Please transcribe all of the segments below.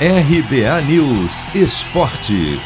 RBA News Esporte.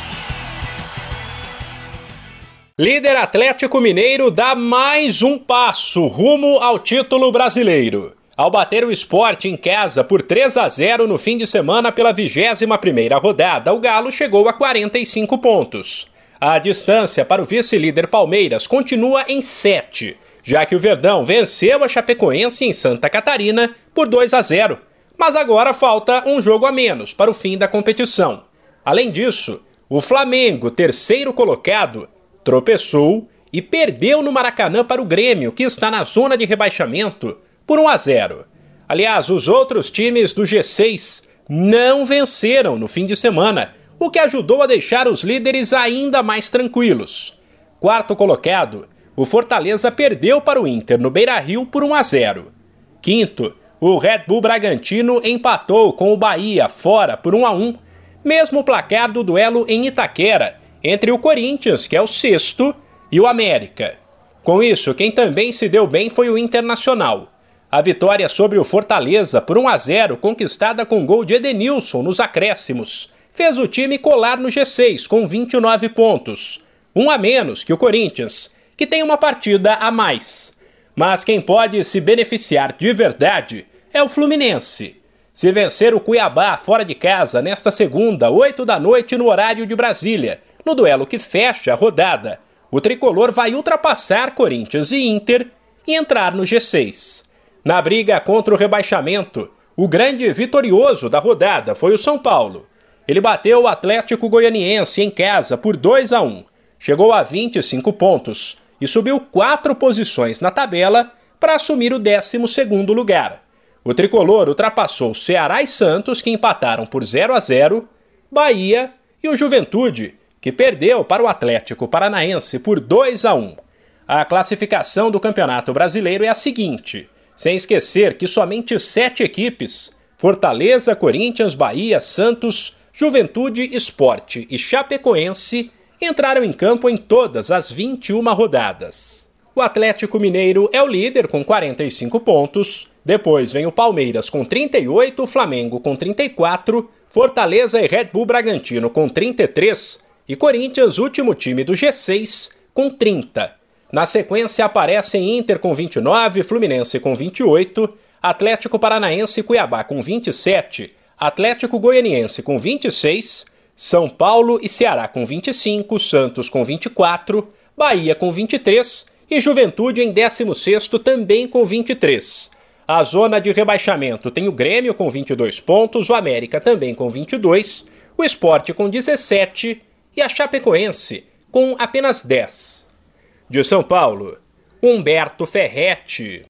Líder Atlético Mineiro dá mais um passo rumo ao título brasileiro. Ao bater o esporte em casa por 3 a 0 no fim de semana pela 21ª rodada, o Galo chegou a 45 pontos. A distância para o vice-líder Palmeiras continua em 7, já que o Verdão venceu a Chapecoense em Santa Catarina por 2 a 0. Mas agora falta um jogo a menos para o fim da competição. Além disso, o Flamengo, terceiro colocado, tropeçou e perdeu no Maracanã para o Grêmio, que está na zona de rebaixamento, por 1 a 0. Aliás, os outros times do G6 não venceram no fim de semana o que ajudou a deixar os líderes ainda mais tranquilos. Quarto colocado, o Fortaleza perdeu para o Inter no Beira-Rio por 1 a 0. Quinto, o Red Bull Bragantino empatou com o Bahia fora por 1 a 1, mesmo placar do duelo em Itaquera entre o Corinthians, que é o sexto, e o América. Com isso, quem também se deu bem foi o Internacional. A vitória sobre o Fortaleza por 1 a 0, conquistada com gol de Edenilson nos acréscimos, fez o time colar no G6 com 29 pontos, um a menos que o Corinthians, que tem uma partida a mais. Mas quem pode se beneficiar de verdade é o Fluminense. Se vencer o Cuiabá fora de casa nesta segunda, 8 da noite no horário de Brasília, no duelo que fecha a rodada, o tricolor vai ultrapassar Corinthians e Inter e entrar no G6. Na briga contra o rebaixamento, o grande vitorioso da rodada foi o São Paulo, ele bateu o Atlético Goianiense em casa por 2 a 1, chegou a 25 pontos e subiu quatro posições na tabela para assumir o 12 lugar. O tricolor ultrapassou Ceará e Santos, que empataram por 0 a 0, Bahia e o Juventude, que perdeu para o Atlético Paranaense por 2 a 1. A classificação do Campeonato Brasileiro é a seguinte, sem esquecer que somente sete equipes Fortaleza, Corinthians, Bahia, Santos, Juventude, Esporte e Chapecoense entraram em campo em todas as 21 rodadas. O Atlético Mineiro é o líder com 45 pontos, depois vem o Palmeiras com 38, Flamengo com 34, Fortaleza e Red Bull Bragantino com 33 e Corinthians, último time do G6, com 30. Na sequência aparecem Inter com 29, Fluminense com 28, Atlético Paranaense e Cuiabá com 27, Atlético Goianiense com 26, São Paulo e Ceará com 25, Santos com 24, Bahia com 23 e Juventude em 16º também com 23. A zona de rebaixamento tem o Grêmio com 22 pontos, o América também com 22, o Esporte com 17 e a Chapecoense com apenas 10. De São Paulo, Humberto Ferretti.